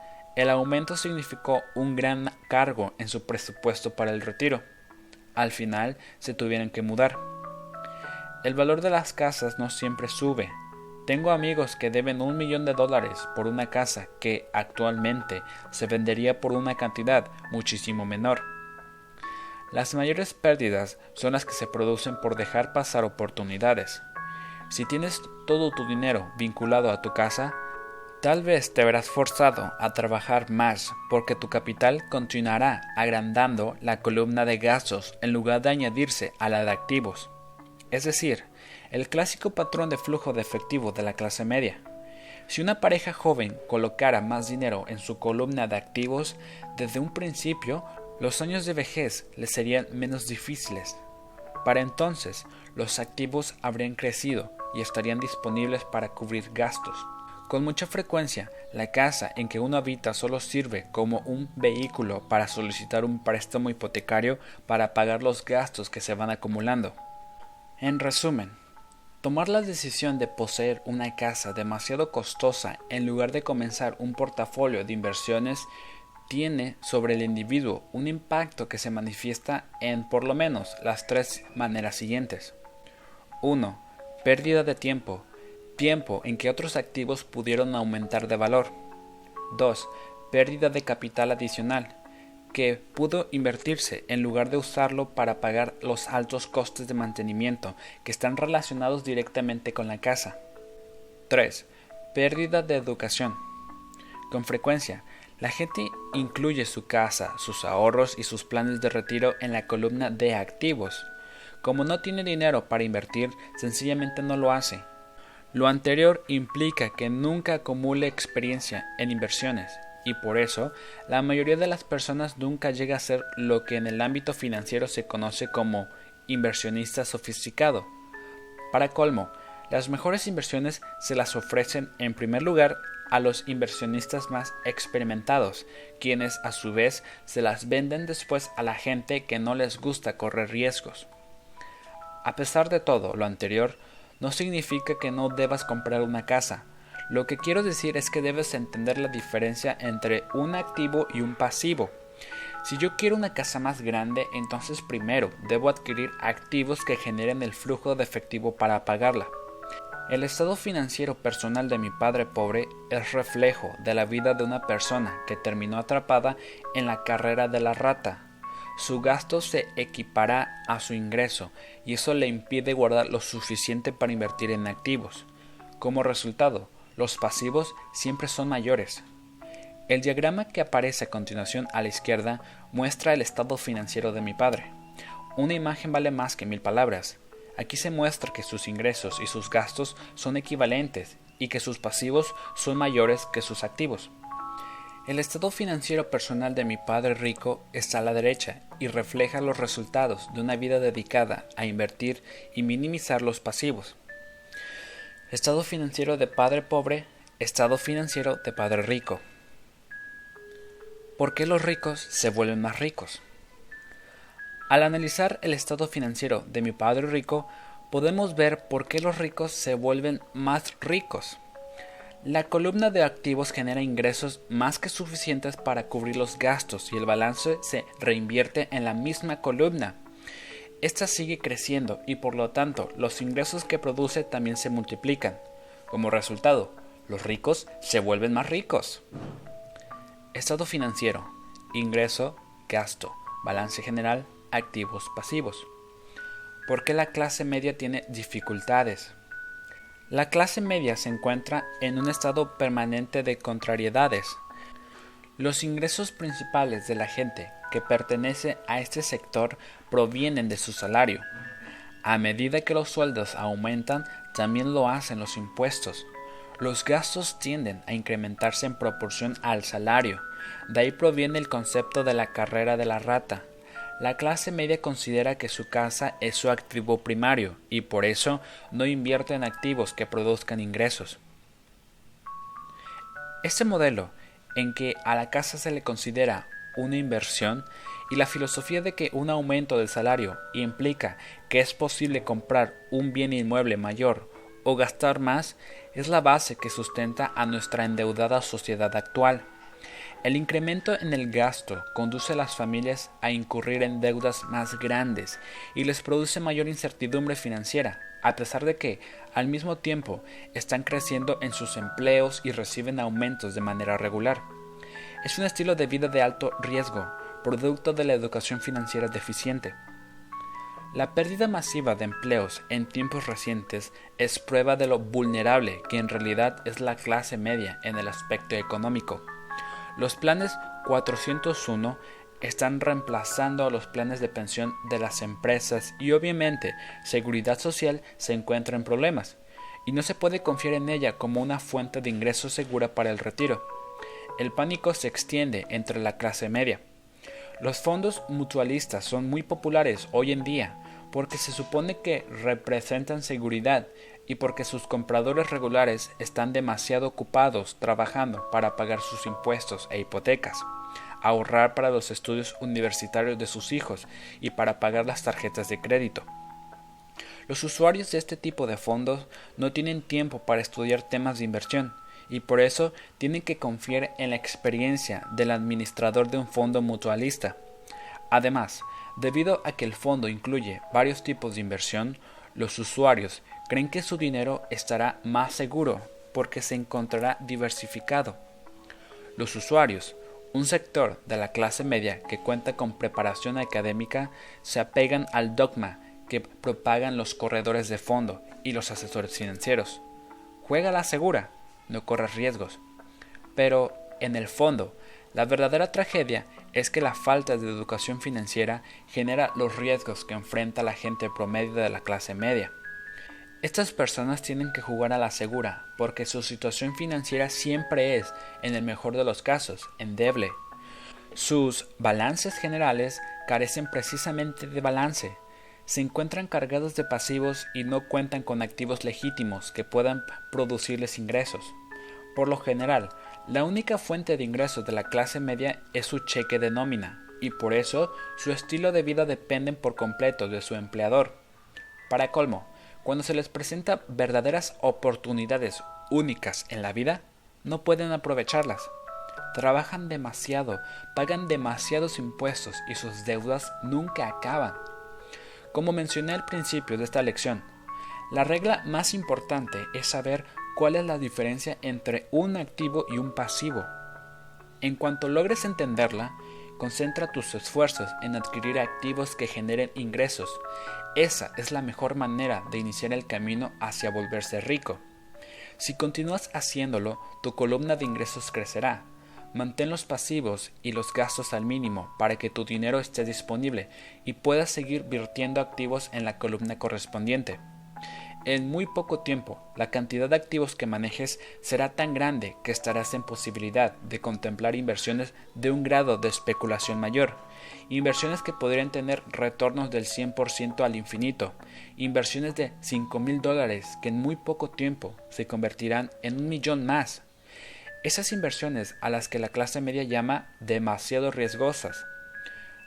el aumento significó un gran cargo en su presupuesto para el retiro. Al final se tuvieron que mudar. El valor de las casas no siempre sube. Tengo amigos que deben un millón de dólares por una casa que actualmente se vendería por una cantidad muchísimo menor. Las mayores pérdidas son las que se producen por dejar pasar oportunidades. Si tienes todo tu dinero vinculado a tu casa, Tal vez te verás forzado a trabajar más porque tu capital continuará agrandando la columna de gastos en lugar de añadirse a la de activos. Es decir, el clásico patrón de flujo de efectivo de la clase media. Si una pareja joven colocara más dinero en su columna de activos, desde un principio los años de vejez les serían menos difíciles. Para entonces, los activos habrían crecido y estarían disponibles para cubrir gastos. Con mucha frecuencia, la casa en que uno habita solo sirve como un vehículo para solicitar un préstamo hipotecario para pagar los gastos que se van acumulando. En resumen, tomar la decisión de poseer una casa demasiado costosa en lugar de comenzar un portafolio de inversiones tiene sobre el individuo un impacto que se manifiesta en por lo menos las tres maneras siguientes. 1. Pérdida de tiempo, tiempo en que otros activos pudieron aumentar de valor. 2. Pérdida de capital adicional, que pudo invertirse en lugar de usarlo para pagar los altos costes de mantenimiento que están relacionados directamente con la casa. 3. Pérdida de educación. Con frecuencia, la gente incluye su casa, sus ahorros y sus planes de retiro en la columna de activos. Como no tiene dinero para invertir, sencillamente no lo hace. Lo anterior implica que nunca acumule experiencia en inversiones y por eso la mayoría de las personas nunca llega a ser lo que en el ámbito financiero se conoce como inversionista sofisticado. Para colmo, las mejores inversiones se las ofrecen en primer lugar a los inversionistas más experimentados, quienes a su vez se las venden después a la gente que no les gusta correr riesgos. A pesar de todo lo anterior, no significa que no debas comprar una casa, lo que quiero decir es que debes entender la diferencia entre un activo y un pasivo. Si yo quiero una casa más grande, entonces primero debo adquirir activos que generen el flujo de efectivo para pagarla. El estado financiero personal de mi padre pobre es reflejo de la vida de una persona que terminó atrapada en la carrera de la rata. Su gasto se equipará a su ingreso y eso le impide guardar lo suficiente para invertir en activos. Como resultado, los pasivos siempre son mayores. El diagrama que aparece a continuación a la izquierda muestra el estado financiero de mi padre. Una imagen vale más que mil palabras. Aquí se muestra que sus ingresos y sus gastos son equivalentes y que sus pasivos son mayores que sus activos. El estado financiero personal de mi padre rico está a la derecha y refleja los resultados de una vida dedicada a invertir y minimizar los pasivos. Estado financiero de padre pobre, estado financiero de padre rico. ¿Por qué los ricos se vuelven más ricos? Al analizar el estado financiero de mi padre rico, podemos ver por qué los ricos se vuelven más ricos. La columna de activos genera ingresos más que suficientes para cubrir los gastos y el balance se reinvierte en la misma columna. Esta sigue creciendo y por lo tanto los ingresos que produce también se multiplican. Como resultado, los ricos se vuelven más ricos. Estado financiero, ingreso, gasto, balance general, activos, pasivos. ¿Por qué la clase media tiene dificultades? La clase media se encuentra en un estado permanente de contrariedades. Los ingresos principales de la gente que pertenece a este sector provienen de su salario. A medida que los sueldos aumentan, también lo hacen los impuestos. Los gastos tienden a incrementarse en proporción al salario. De ahí proviene el concepto de la carrera de la rata. La clase media considera que su casa es su activo primario y por eso no invierte en activos que produzcan ingresos. Este modelo, en que a la casa se le considera una inversión y la filosofía de que un aumento del salario implica que es posible comprar un bien inmueble mayor o gastar más es la base que sustenta a nuestra endeudada sociedad actual. El incremento en el gasto conduce a las familias a incurrir en deudas más grandes y les produce mayor incertidumbre financiera, a pesar de que, al mismo tiempo, están creciendo en sus empleos y reciben aumentos de manera regular. Es un estilo de vida de alto riesgo, producto de la educación financiera deficiente. La pérdida masiva de empleos en tiempos recientes es prueba de lo vulnerable que en realidad es la clase media en el aspecto económico. Los planes 401 están reemplazando a los planes de pensión de las empresas y obviamente seguridad social se encuentra en problemas y no se puede confiar en ella como una fuente de ingreso segura para el retiro el pánico se extiende entre la clase media. Los fondos mutualistas son muy populares hoy en día porque se supone que representan seguridad y porque sus compradores regulares están demasiado ocupados trabajando para pagar sus impuestos e hipotecas, ahorrar para los estudios universitarios de sus hijos y para pagar las tarjetas de crédito. Los usuarios de este tipo de fondos no tienen tiempo para estudiar temas de inversión, y por eso tienen que confiar en la experiencia del administrador de un fondo mutualista. Además, debido a que el fondo incluye varios tipos de inversión, los usuarios creen que su dinero estará más seguro porque se encontrará diversificado. Los usuarios, un sector de la clase media que cuenta con preparación académica, se apegan al dogma que propagan los corredores de fondo y los asesores financieros. Juega la segura, no corras riesgos. Pero, en el fondo, la verdadera tragedia es que la falta de educación financiera genera los riesgos que enfrenta la gente promedio de la clase media. Estas personas tienen que jugar a la segura porque su situación financiera siempre es, en el mejor de los casos, endeble. Sus balances generales carecen precisamente de balance. Se encuentran cargados de pasivos y no cuentan con activos legítimos que puedan producirles ingresos. Por lo general, la única fuente de ingresos de la clase media es su cheque de nómina, y por eso su estilo de vida depende por completo de su empleador. Para colmo, cuando se les presenta verdaderas oportunidades únicas en la vida, no pueden aprovecharlas. Trabajan demasiado, pagan demasiados impuestos y sus deudas nunca acaban. Como mencioné al principio de esta lección, la regla más importante es saber cuál es la diferencia entre un activo y un pasivo. En cuanto logres entenderla, concentra tus esfuerzos en adquirir activos que generen ingresos esa es la mejor manera de iniciar el camino hacia volverse rico. Si continúas haciéndolo, tu columna de ingresos crecerá. Mantén los pasivos y los gastos al mínimo para que tu dinero esté disponible y puedas seguir virtiendo activos en la columna correspondiente. En muy poco tiempo, la cantidad de activos que manejes será tan grande que estarás en posibilidad de contemplar inversiones de un grado de especulación mayor inversiones que podrían tener retornos del 100% al infinito, inversiones de 5 mil dólares que en muy poco tiempo se convertirán en un millón más. Esas inversiones a las que la clase media llama demasiado riesgosas.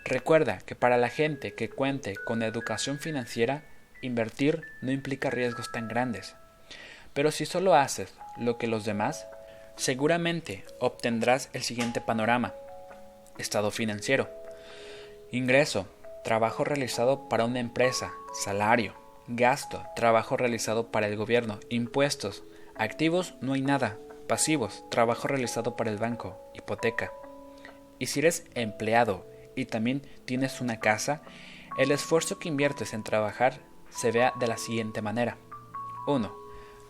Recuerda que para la gente que cuente con educación financiera, invertir no implica riesgos tan grandes. Pero si solo haces lo que los demás, seguramente obtendrás el siguiente panorama. Estado financiero Ingreso, trabajo realizado para una empresa, salario, gasto, trabajo realizado para el gobierno, impuestos, activos, no hay nada, pasivos, trabajo realizado para el banco, hipoteca. Y si eres empleado y también tienes una casa, el esfuerzo que inviertes en trabajar se vea de la siguiente manera. 1.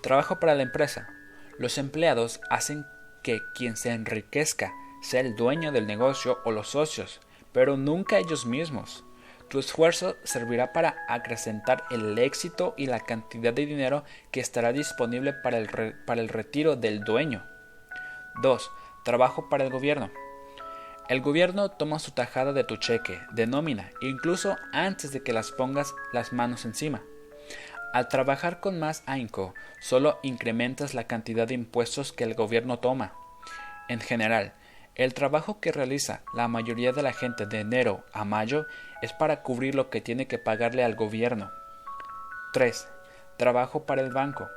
Trabajo para la empresa. Los empleados hacen que quien se enriquezca sea el dueño del negocio o los socios, pero nunca ellos mismos. Tu esfuerzo servirá para acrecentar el éxito y la cantidad de dinero que estará disponible para el, para el retiro del dueño. 2. Trabajo para el gobierno. El gobierno toma su tajada de tu cheque, de nómina, incluso antes de que las pongas las manos encima. Al trabajar con más ahínco, solo incrementas la cantidad de impuestos que el gobierno toma. En general, el trabajo que realiza la mayoría de la gente de enero a mayo es para cubrir lo que tiene que pagarle al gobierno. 3. Trabajo para el banco.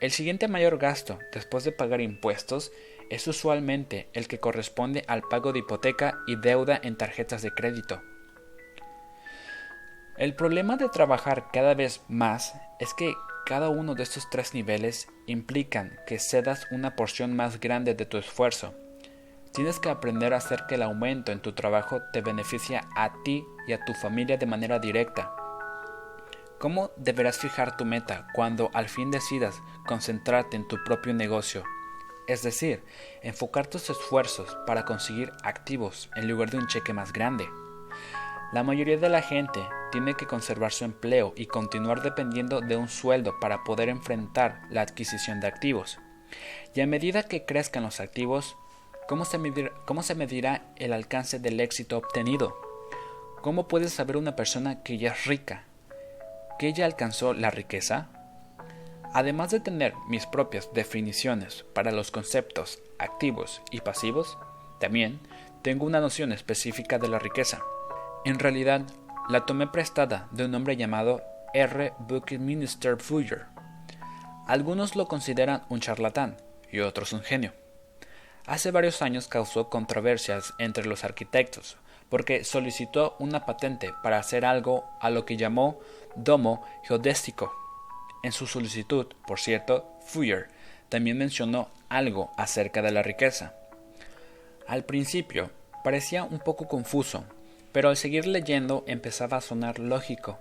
El siguiente mayor gasto, después de pagar impuestos, es usualmente el que corresponde al pago de hipoteca y deuda en tarjetas de crédito. El problema de trabajar cada vez más es que cada uno de estos tres niveles implican que cedas una porción más grande de tu esfuerzo Tienes que aprender a hacer que el aumento en tu trabajo te beneficie a ti y a tu familia de manera directa. ¿Cómo deberás fijar tu meta cuando al fin decidas concentrarte en tu propio negocio? Es decir, enfocar tus esfuerzos para conseguir activos en lugar de un cheque más grande. La mayoría de la gente tiene que conservar su empleo y continuar dependiendo de un sueldo para poder enfrentar la adquisición de activos. Y a medida que crezcan los activos, ¿Cómo se, medirá, el alcance del éxito obtenido? ¿Cómo puede saber una persona que ya es rica? ¿Que ella alcanzó la riqueza? Además de tener mis propias definiciones para los conceptos activos y pasivos, también tengo una noción específica de la riqueza. En realidad, la tomé prestada de un hombre llamado R. Buckminster Fuller. Algunos lo consideran un charlatán y otros un genio hace varios años causó controversias entre los arquitectos porque solicitó una patente para hacer algo a lo que llamó domo geodésico. En su solicitud, por cierto, Fuller también mencionó algo acerca de la riqueza. Al principio parecía un poco confuso, pero al seguir leyendo empezaba a sonar lógico.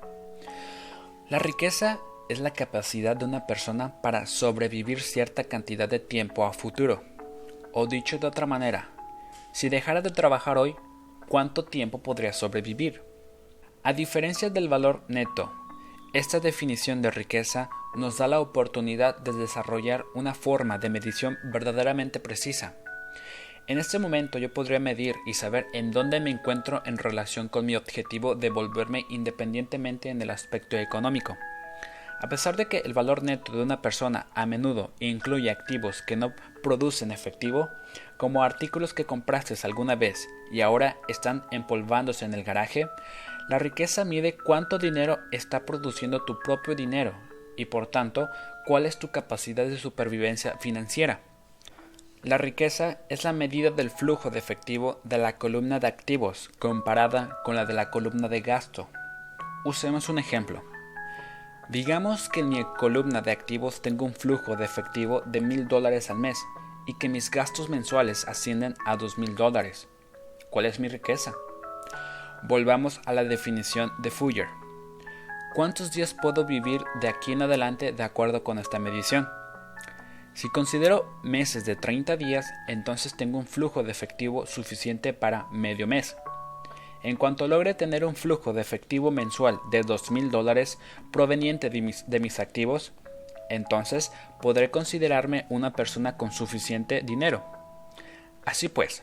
La riqueza es la capacidad de una persona para sobrevivir cierta cantidad de tiempo a futuro. O dicho de otra manera, si dejara de trabajar hoy, ¿cuánto tiempo podría sobrevivir? A diferencia del valor neto, esta definición de riqueza nos da la oportunidad de desarrollar una forma de medición verdaderamente precisa. En este momento yo podría medir y saber en dónde me encuentro en relación con mi objetivo de volverme independientemente en el aspecto económico. A pesar de que el valor neto de una persona a menudo incluye activos que no producen efectivo, como artículos que compraste alguna vez y ahora están empolvándose en el garaje, la riqueza mide cuánto dinero está produciendo tu propio dinero y por tanto cuál es tu capacidad de supervivencia financiera. La riqueza es la medida del flujo de efectivo de la columna de activos comparada con la de la columna de gasto. Usemos un ejemplo. Digamos que en mi columna de activos tengo un flujo de efectivo de mil dólares al mes y que mis gastos mensuales ascienden a dos mil dólares. ¿Cuál es mi riqueza? Volvamos a la definición de Fuller. ¿Cuántos días puedo vivir de aquí en adelante de acuerdo con esta medición? Si considero meses de 30 días, entonces tengo un flujo de efectivo suficiente para medio mes. En cuanto logre tener un flujo de efectivo mensual de $2,000 dólares proveniente de mis, de mis activos, entonces podré considerarme una persona con suficiente dinero. Así pues,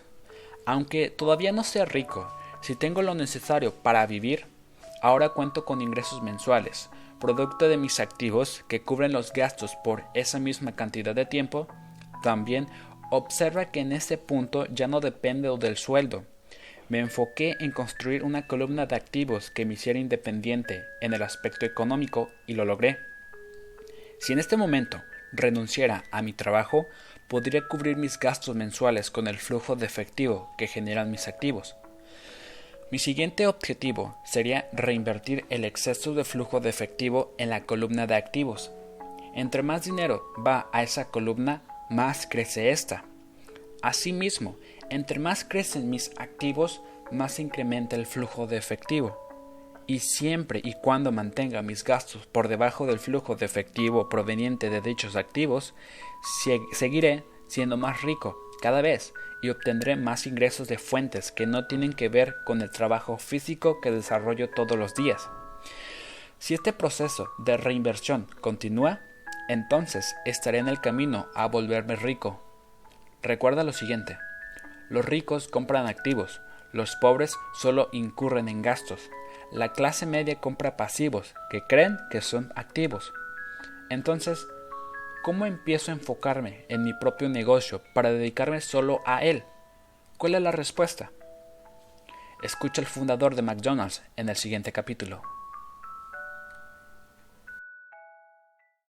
aunque todavía no sea rico, si tengo lo necesario para vivir, ahora cuento con ingresos mensuales, producto de mis activos que cubren los gastos por esa misma cantidad de tiempo, también observa que en ese punto ya no depende del sueldo. Me enfoqué en construir una columna de activos que me hiciera independiente en el aspecto económico y lo logré. Si en este momento renunciara a mi trabajo, podría cubrir mis gastos mensuales con el flujo de efectivo que generan mis activos. Mi siguiente objetivo sería reinvertir el exceso de flujo de efectivo en la columna de activos. Entre más dinero va a esa columna, más crece esta. Asimismo, entre más crecen mis activos, más incrementa el flujo de efectivo. Y siempre y cuando mantenga mis gastos por debajo del flujo de efectivo proveniente de dichos activos, seguiré siendo más rico cada vez y obtendré más ingresos de fuentes que no tienen que ver con el trabajo físico que desarrollo todos los días. Si este proceso de reinversión continúa, entonces estaré en el camino a volverme rico. Recuerda lo siguiente, los ricos compran activos, los pobres solo incurren en gastos, la clase media compra pasivos que creen que son activos. Entonces, ¿Cómo empiezo a enfocarme en mi propio negocio para dedicarme solo a él? ¿Cuál es la respuesta? Escucha al fundador de McDonald's en el siguiente capítulo.